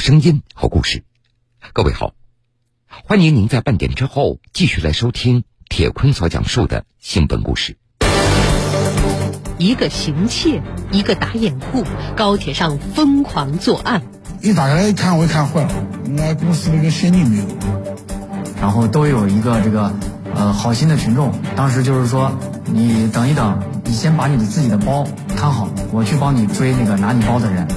声音，好故事。各位好，欢迎您在半点之后继续来收听铁坤所讲述的新闻故事。一个行窃，一个打掩护，高铁上疯狂作案。一打开来一看，我一看坏了，应该公司那个现金没有。然后都有一个这个呃好心的群众，当时就是说，你等一等，你先把你的自己的包看好，我去帮你追那个拿你包的人。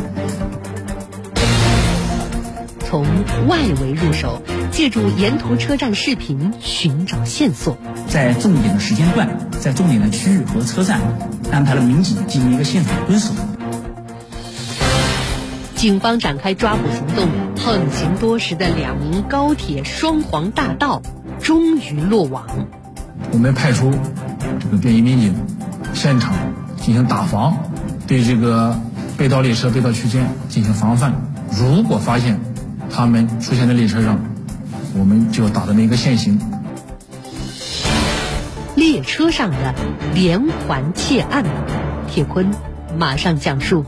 从外围入手，借助沿途车站视频寻找线索，在重点的时间段，在重点的区域和车站，安排了民警进行一个现场蹲守。警方展开抓捕行动，横行多时的两名高铁双黄大盗终于落网。我们派出这个便衣民警，现场进行打防，对这个被盗列车、被盗区间进行防范。如果发现他们出现在列车上，我们就打的那个现行。列车上的连环窃案，铁坤马上讲述。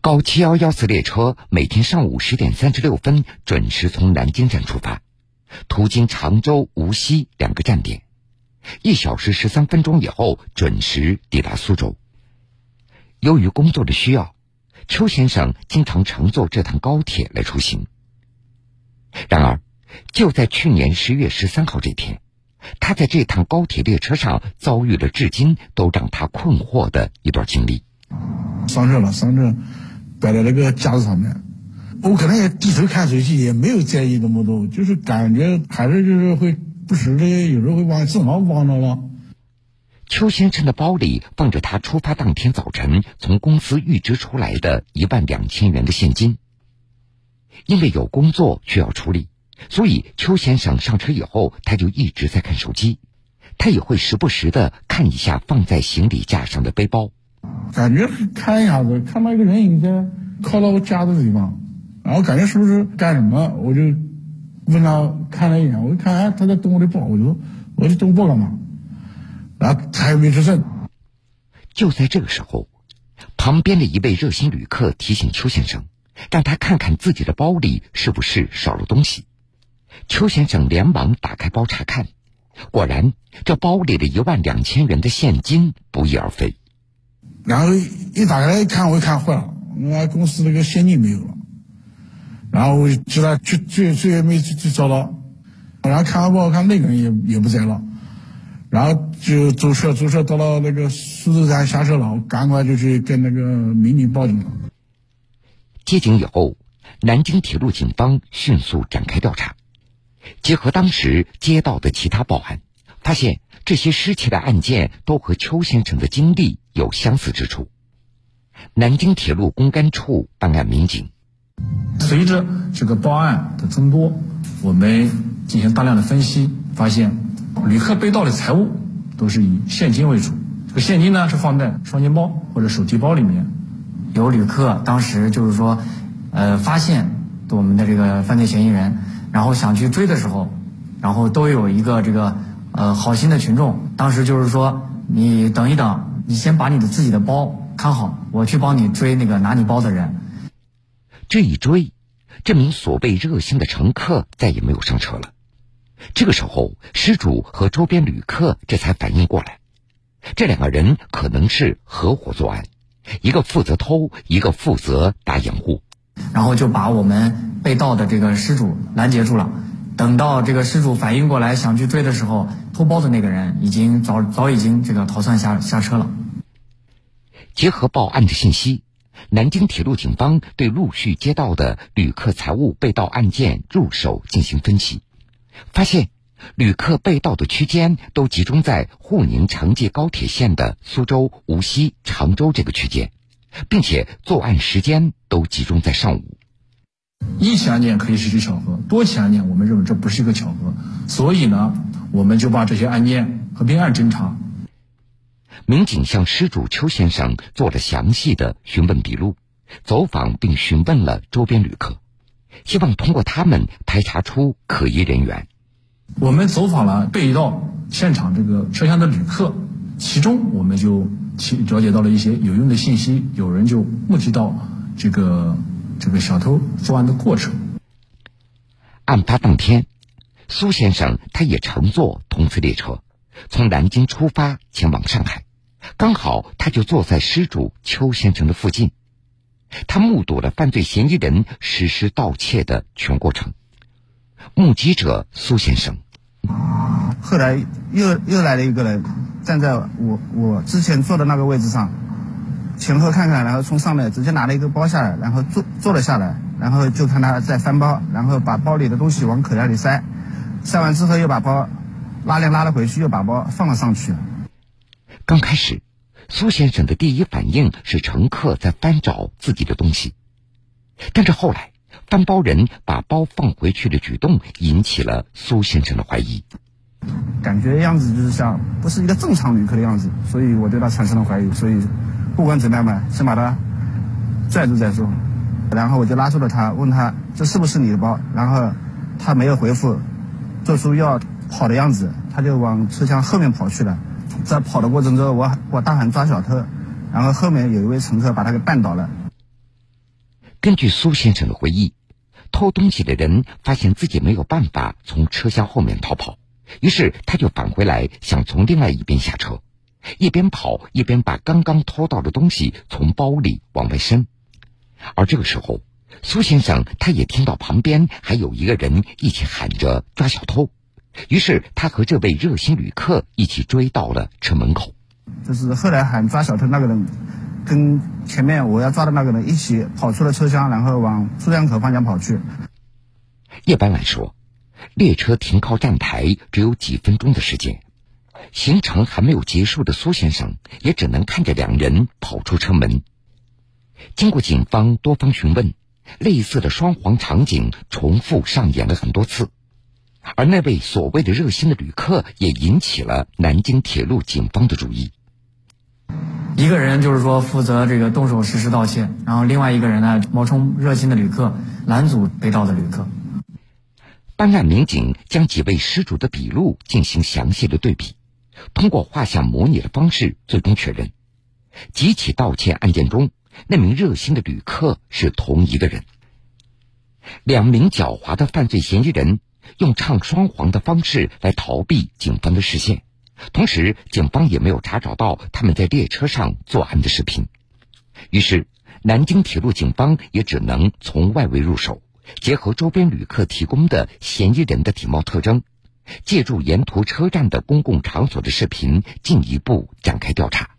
高七幺幺次列车每天上午十点三十六分准时从南京站出发，途经常州、无锡两个站点，一小时十三分钟以后准时抵达苏州。由于工作的需要，邱先生经常乘坐这趟高铁来出行。然而，就在去年十月十三号这天，他在这趟高铁列车上遭遇了至今都让他困惑的一段经历。上车了，上车。摆在那个架子上面，我可能也低头看手机，也没有在意那么多，就是感觉还是就是会不时的，有时候会往正好忘了了。邱先生的包里放着他出发当天早晨从公司预支出来的一万两千元的现金。因为有工作需要处理，所以邱先生上车以后，他就一直在看手机，他也会时不时的看一下放在行李架上的背包。感觉看一下子，看到一个人影在靠到我架子地方，然后感觉是不是干什么？我就问他看了一眼，我一看哎他在动我的包，我就说我去动包干嘛？然后他也没吱声。就在这个时候，旁边的一位热心旅客提醒邱先生，让他看看自己的包里是不是少了东西。邱先生连忙打开包查看，果然这包里的一万两千元的现金不翼而飞。然后一打开来一看，我一看坏了，我公司那个现金没有了。然后我就他去追追也没追找到，然后看完包，看那个人也也不在了。然后就坐车坐车到了那个苏州站下车了，我赶快就去跟那个民警报警了。接警以后，南京铁路警方迅速展开调查，结合当时接到的其他报案，发现这些失窃的案件都和邱先生的经历。有相似之处。南京铁路公安处办案民警，随着这个报案的增多，我们进行大量的分析，发现旅客被盗的财物都是以现金为主。这个现金呢是放在双肩包或者手提包里面。有旅客当时就是说，呃，发现我们的这个犯罪嫌疑人，然后想去追的时候，然后都有一个这个呃好心的群众，当时就是说，你等一等。你先把你的自己的包看好，我去帮你追那个拿你包的人。这一追，这名所谓热心的乘客再也没有上车了。这个时候，失主和周边旅客这才反应过来，这两个人可能是合伙作案，一个负责偷，一个负责打掩护。然后就把我们被盗的这个失主拦截住了。等到这个失主反应过来想去追的时候，偷包的那个人已经早早已经这个逃窜下下车了。结合报案的信息，南京铁路警方对陆续接到的旅客财物被盗案件入手进行分析，发现旅客被盗的区间都集中在沪宁城际高铁线的苏州、无锡、常州这个区间，并且作案时间都集中在上午。一起案件可以是巧合，多起案件我们认为这不是一个巧合，所以呢，我们就把这些案件合并案侦查。民警向失主邱先生做了详细的询问笔录，走访并询问了周边旅客，希望通过他们排查出可疑人员。我们走访了被盗现场这个车厢的旅客，其中我们就了解到了一些有用的信息，有人就目击到这个这个小偷作案的过程。案发当天，苏先生他也乘坐同次列车，从南京出发前往上海，刚好他就坐在失主邱先生的附近，他目睹了犯罪嫌疑人实施盗窃的全过程。目击者苏先生，后来又又来了一个人，站在我我之前坐的那个位置上，前后看看，然后从上面直接拿了一个包下来，然后坐坐了下来。然后就看他在翻包，然后把包里的东西往口袋里塞，塞完之后又把包拉链拉了回去，又把包放了上去。刚开始，苏先生的第一反应是乘客在翻找自己的东西，但是后来翻包人把包放回去的举动引起了苏先生的怀疑，感觉样子就是像不是一个正常旅客的样子，所以我对他产生了怀疑。所以不管怎么样吧，先把他拽住再说。然后我就拉住了他，问他这是不是你的包？然后他没有回复，做出要跑的样子，他就往车厢后面跑去了。在跑的过程中，我我大喊抓小偷，然后后面有一位乘客把他给绊倒了。根据苏先生的回忆，偷东西的人发现自己没有办法从车厢后面逃跑，于是他就返回来想从另外一边下车，一边跑一边把刚刚偷到的东西从包里往外伸。而这个时候，苏先生他也听到旁边还有一个人一起喊着抓小偷，于是他和这位热心旅客一起追到了车门口。就是后来喊抓小偷那个人，跟前面我要抓的那个人一起跑出了车厢，然后往出站口方向跑去。一般来说，列车停靠站台只有几分钟的时间，行程还没有结束的苏先生也只能看着两人跑出车门。经过警方多方询问，类似的双簧场景重复上演了很多次，而那位所谓的热心的旅客也引起了南京铁路警方的注意。一个人就是说负责这个动手实施盗窃，然后另外一个人呢冒充热心的旅客拦阻被盗的旅客。办案民警将几位失主的笔录进行详细的对比，通过画像模拟的方式，最终确认几起盗窃案件中。那名热心的旅客是同一个人。两名狡猾的犯罪嫌疑人用唱双簧的方式来逃避警方的视线，同时警方也没有查找到他们在列车上作案的视频。于是，南京铁路警方也只能从外围入手，结合周边旅客提供的嫌疑人的体貌特征，借助沿途车站的公共场所的视频，进一步展开调查。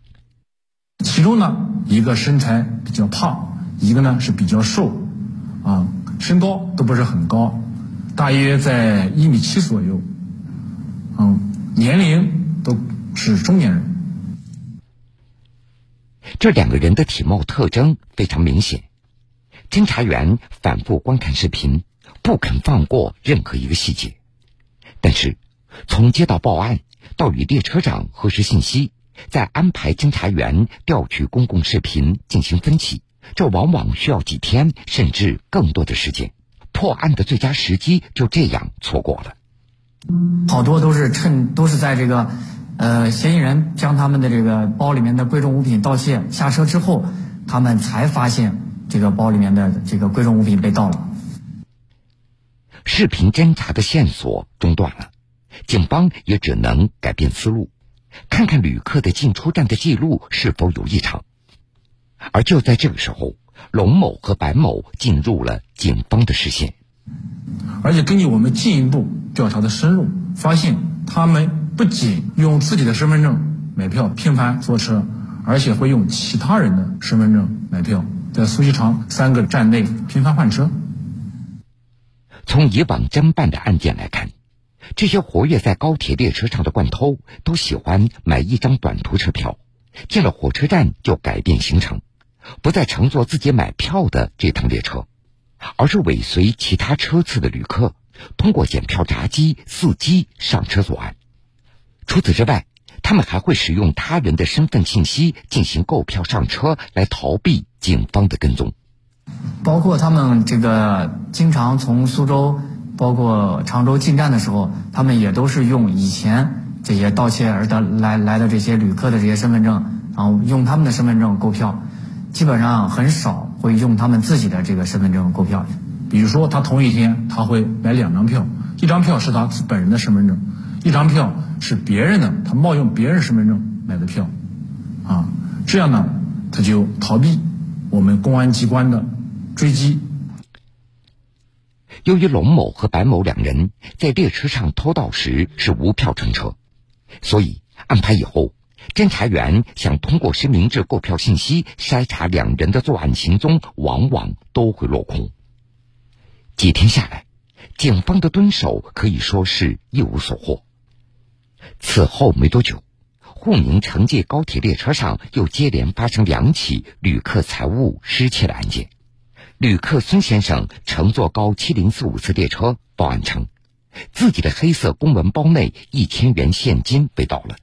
其中呢，一个身材比较胖，一个呢是比较瘦，啊，身高都不是很高，大约在一米七左右，嗯，年龄都是中年人。这两个人的体貌特征非常明显，侦查员反复观看视频，不肯放过任何一个细节。但是，从接到报案到与列车长核实信息。再安排侦查员调取公共视频进行分析，这往往需要几天甚至更多的时间。破案的最佳时机就这样错过了。好多都是趁都是在这个，呃，嫌疑人将他们的这个包里面的贵重物品盗窃下车之后，他们才发现这个包里面的这个贵重物品被盗了。视频侦查的线索中断了，警方也只能改变思路。看看旅客的进出站的记录是否有异常，而就在这个时候，龙某和白某进入了警方的视线。而且根据我们进一步调查的深入，发现他们不仅用自己的身份证买票频繁坐车，而且会用其他人的身份证买票，在苏锡常三个站内频繁换车。从以往侦办的案件来看。这些活跃在高铁列车上的惯偷，都喜欢买一张短途车票，进了火车站就改变行程，不再乘坐自己买票的这趟列车，而是尾随其他车次的旅客，通过检票闸机、伺机上车作案。除此之外，他们还会使用他人的身份信息进行购票上车，来逃避警方的跟踪。包括他们这个经常从苏州。包括常州进站的时候，他们也都是用以前这些盗窃而得来来的这些旅客的这些身份证，然后用他们的身份证购票，基本上很少会用他们自己的这个身份证购票。比如说，他同一天他会买两张票，一张票是他本人的身份证，一张票是别人的，他冒用别人身份证买的票，啊，这样呢，他就逃避我们公安机关的追击。由于龙某和白某两人在列车上偷盗时是无票乘车，所以安排以后，侦查员想通过实名制购票信息筛查两人的作案行踪，往往都会落空。几天下来，警方的蹲守可以说是一无所获。此后没多久，沪宁城际高铁列车上又接连发生两起旅客财物失窃的案件。旅客孙先生乘坐高七零四五次列车报案称，自己的黑色公文包内一千元现金被盗了。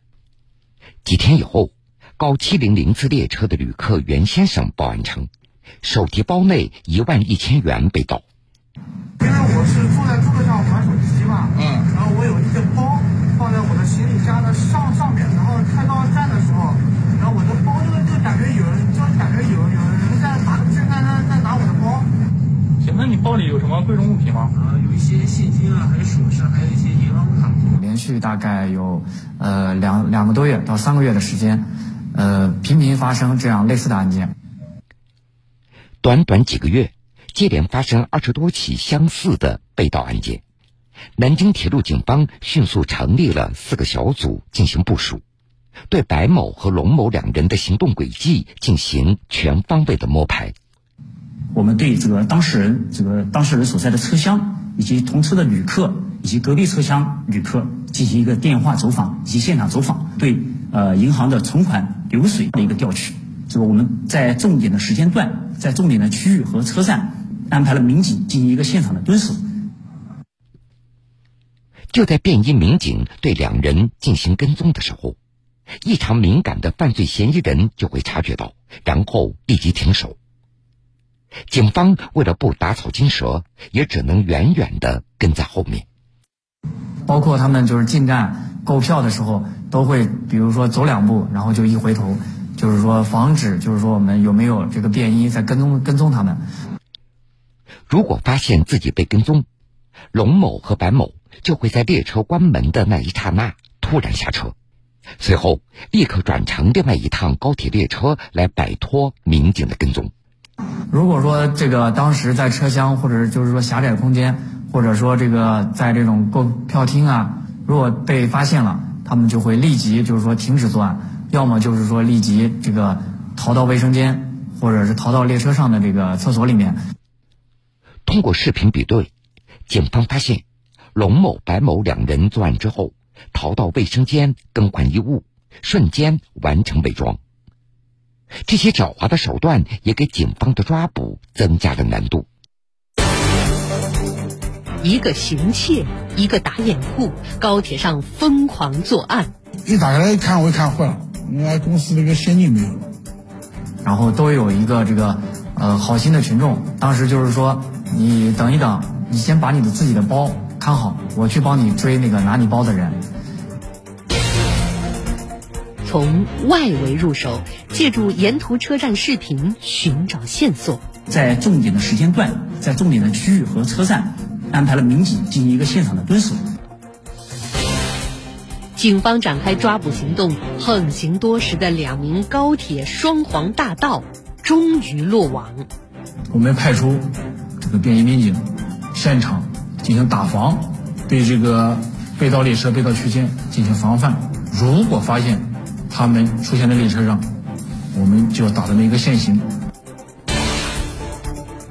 几天以后，高七零零次列车的旅客袁先生报案称，手提包内一万一千元被盗。因为我是坐在座位上玩手机嘛，嗯，然后我有一个包放在我的行李箱的上上面，然后开到站的时候，然后我的包就就感觉有人，就感觉有有人在拿正在在在拿我的包。请问你包里有什么贵重物品吗？啊，有一些现金啊，还有首饰，还有一些银行卡。连续大概有呃两两个多月到三个月的时间，呃，频频发生这样类似的案件。短短几个月。接连发生二十多起相似的被盗案件，南京铁路警方迅速成立了四个小组进行部署，对白某和龙某两人的行动轨迹进行全方位的摸排。我们对这个当事人、这个当事人所在的车厢以及同车的旅客以及隔壁车厢旅客进行一个电话走访以及现场走访，对呃银行的存款流水的一个调取。这个我们在重点的时间段、在重点的区域和车站。安排了民警进行一个现场的蹲守。就在便衣民警对两人进行跟踪的时候，异常敏感的犯罪嫌疑人就会察觉到，然后立即停手。警方为了不打草惊蛇，也只能远远的跟在后面。包括他们就是进站购票的时候，都会比如说走两步，然后就一回头，就是说防止就是说我们有没有这个便衣在跟踪跟踪他们。如果发现自己被跟踪，龙某和白某就会在列车关门的那一刹那突然下车，随后立刻转乘另外一趟高铁列车来摆脱民警的跟踪。如果说这个当时在车厢或者就是说狭窄空间，或者说这个在这种购票厅啊，如果被发现了，他们就会立即就是说停止作案，要么就是说立即这个逃到卫生间，或者是逃到列车上的这个厕所里面。通过视频比对，警方发现，龙某、白某两人作案之后，逃到卫生间更换衣物，瞬间完成伪装。这些狡猾的手段也给警方的抓捕增加了难度。一个行窃，一个打掩护，高铁上疯狂作案。一打开来一看，我一看坏了，原来公司那个现金没有了。然后都有一个这个呃好心的群众，当时就是说。你等一等，你先把你的自己的包看好，我去帮你追那个拿你包的人。从外围入手，借助沿途车站视频寻找线索，在重点的时间段，在重点的区域和车站安排了民警进行一个现场的蹲守。警方展开抓捕行动，横行多时的两名高铁双黄大盗终于落网。我们派出。这个便衣民警现场进行打防，对这个被盗列车、被盗区间进行防范。如果发现他们出现在列车上，我们就要打他们一个现行。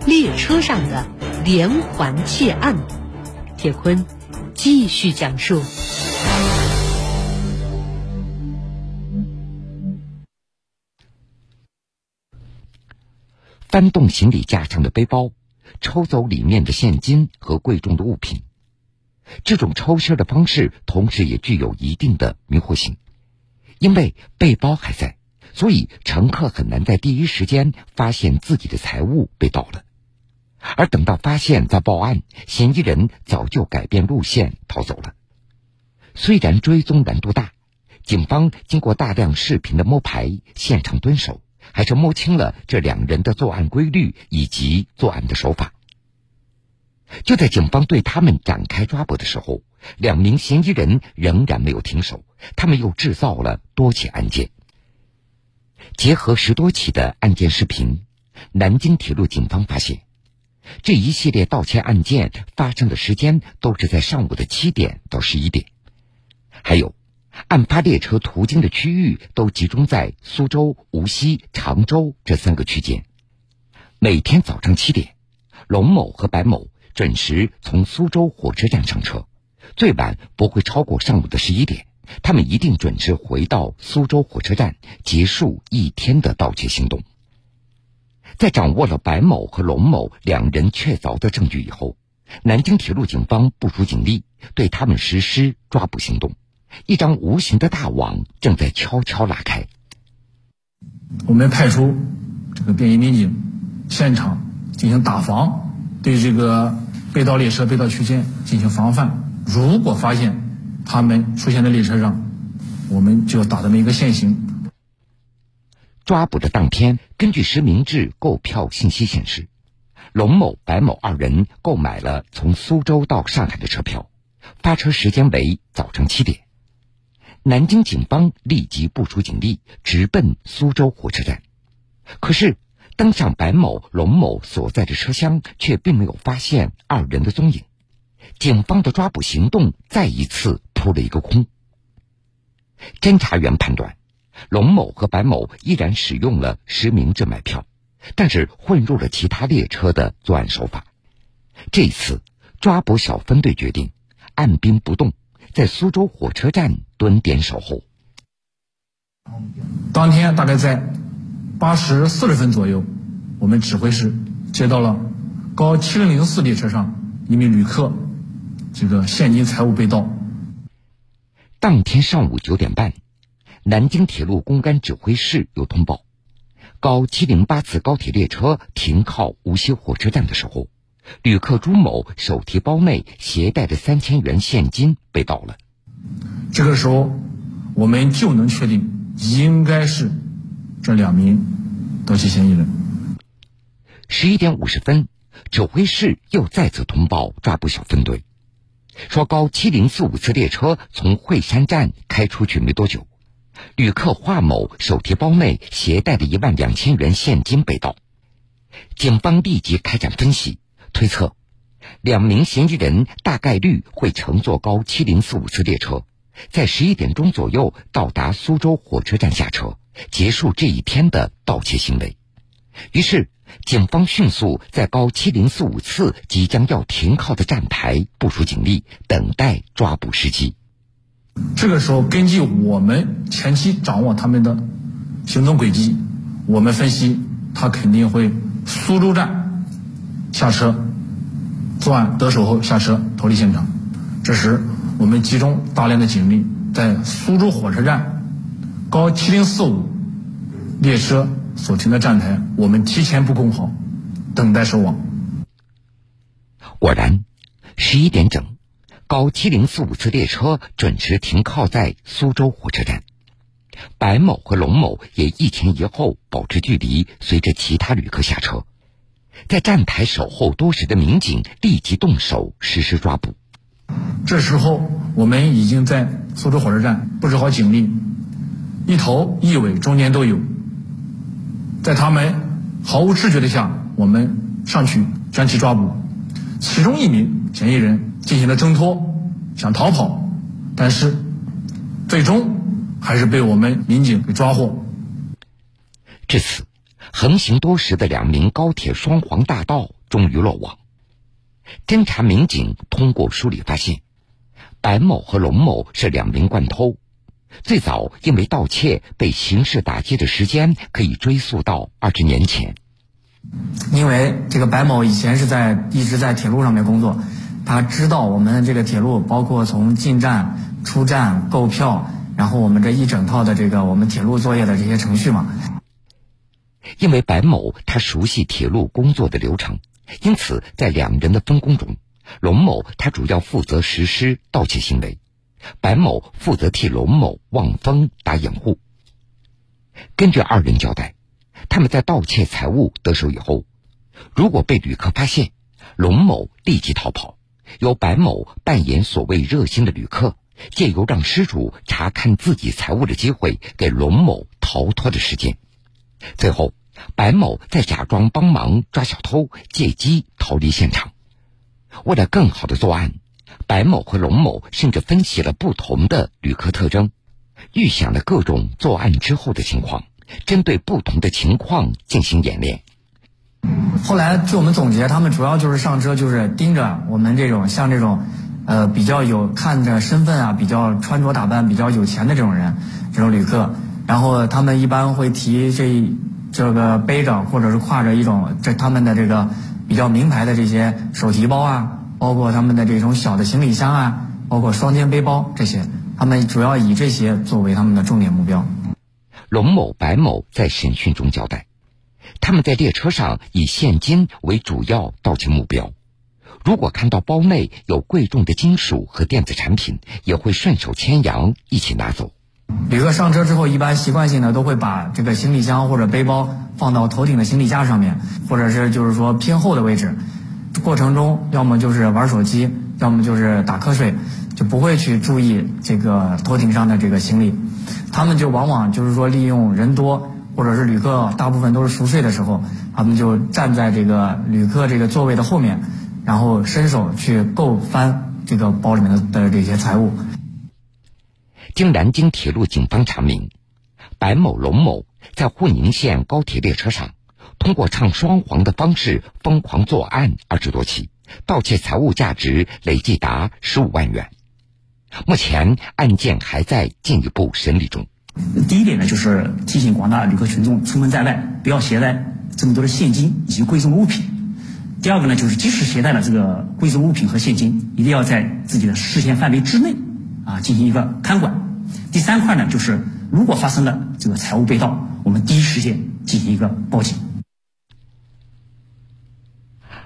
列车上的连环窃案，铁坤继续讲述。翻动行李架上的背包。抽走里面的现金和贵重的物品，这种抽身的方式同时也具有一定的迷惑性，因为背包还在，所以乘客很难在第一时间发现自己的财物被盗了，而等到发现再报案，嫌疑人早就改变路线逃走了。虽然追踪难度大，警方经过大量视频的摸排、现场蹲守，还是摸清了这两人的作案规律以及作案的手法。就在警方对他们展开抓捕的时候，两名嫌疑人仍然没有停手，他们又制造了多起案件。结合十多起的案件视频，南京铁路警方发现，这一系列盗窃案件发生的时间都是在上午的七点到十一点，还有，案发列车途经的区域都集中在苏州、无锡、常州这三个区间。每天早上七点，龙某和白某准时从苏州火车站上车，最晚不会超过上午的十一点。他们一定准时回到苏州火车站，结束一天的盗窃行动。在掌握了白某和龙某两人确凿的证据以后，南京铁路警方部署警力，对他们实施抓捕行动。一张无形的大网正在悄悄拉开。我们派出这个便衣民警，现场进行打防，对这个被盗列车、被盗区间进行防范。如果发现，他们出现在列车上，我们就打这么一个现行。抓捕的当天，根据实名制购票信息显示，龙某、白某二人购买了从苏州到上海的车票，发车时间为早晨七点。南京警方立即部署警力，直奔苏州火车站。可是，登上白某、龙某所在的车厢，却并没有发现二人的踪影。警方的抓捕行动再一次。扑了一个空。侦查员判断，龙某和白某依然使用了实名制买票，但是混入了其他列车的作案手法。这次抓捕小分队决定按兵不动，在苏州火车站蹲点守候。当天大概在八时四十分左右，我们指挥室接到了高七零零四列车上一名旅客这个现金财物被盗。当天上午九点半，南京铁路公安指挥室有通报：高七零八次高铁列车停靠无锡火车站的时候，旅客朱某手提包内携带的三千元现金被盗了。这个时候，我们就能确定应该是这两名盗窃嫌疑人。十一点五十分，指挥室又再次通报抓捕小分队。说高七零四五次列车从惠山站开出去没多久，旅客华某手提包内携带的一万两千元现金被盗。警方立即开展分析，推测两名嫌疑人大概率会乘坐高七零四五次列车，在十一点钟左右到达苏州火车站下车，结束这一天的盗窃行为。于是。警方迅速在高七零四五次即将要停靠的站台部署警力，等待抓捕时机。这个时候，根据我们前期掌握他们的行动轨迹，我们分析他肯定会苏州站下车作案得手后下车逃离现场。这时，我们集中大量的警力在苏州火车站高七零四五列车。所停的站台，我们提前布控好，等待收网。果然，十一点整，高七零四五次列车准时停靠在苏州火车站。白某和龙某也一前一后保持距离，随着其他旅客下车。在站台守候多时的民警立即动手实施抓捕。这时候，我们已经在苏州火车站布置好警力，一头一尾中间都有。在他们毫无知觉的下，我们上去将其抓捕。其中一名嫌疑人进行了挣脱，想逃跑，但是最终还是被我们民警给抓获。至此，横行多时的两名高铁双黄大盗终于落网。侦查民警通过梳理发现，白某和龙某是两名惯偷。最早因为盗窃被刑事打击的时间可以追溯到二十年前。因为这个白某以前是在一直在铁路上面工作，他知道我们这个铁路包括从进站、出站、购票，然后我们这一整套的这个我们铁路作业的这些程序嘛。因为白某他熟悉铁路工作的流程，因此在两人的分工中，龙某他主要负责实施盗窃行为。白某负责替龙某望风打掩护。根据二人交代，他们在盗窃财物得手以后，如果被旅客发现，龙某立即逃跑，由白某扮演所谓热心的旅客，借由让失主查看自己财物的机会，给龙某逃脱的时间。最后，白某再假装帮忙抓小偷，借机逃离现场。为了更好的作案，白某和龙某甚至分析了不同的旅客特征，预想了各种作案之后的情况，针对不同的情况进行演练。后来据我们总结，他们主要就是上车就是盯着我们这种像这种，呃，比较有看着身份啊，比较穿着打扮比较有钱的这种人，这种旅客。然后他们一般会提这这个背着或者是挎着一种这他们的这个比较名牌的这些手提包啊，包括他们的这种小的行李箱啊，包括双肩背包这些，他们主要以这些作为他们的重点目标。龙某、白某在审讯中交代，他们在列车上以现金为主要盗窃目标，如果看到包内有贵重的金属和电子产品，也会顺手牵羊一起拿走。旅客上车之后，一般习惯性的都会把这个行李箱或者背包放到头顶的行李架上面，或者是就是说偏后的位置。过程中要么就是玩手机，要么就是打瞌睡，就不会去注意这个头顶上的这个行李。他们就往往就是说利用人多或者是旅客大部分都是熟睡的时候，他们就站在这个旅客这个座位的后面，然后伸手去够翻这个包里面的的这些财物。经南京铁路警方查明，白某、龙某在沪宁线高铁列车上，通过唱双簧的方式疯狂作案二十多起，盗窃财物价值累计达十五万元。目前案件还在进一步审理中。第一点呢，就是提醒广大旅客群众出门在外不要携带这么多的现金以及贵重物品。第二个呢，就是即使携带了这个贵重物品和现金，一定要在自己的视线范围之内啊进行一个看管。第三块呢，就是如果发生了这个财物被盗，我们第一时间进行一个报警。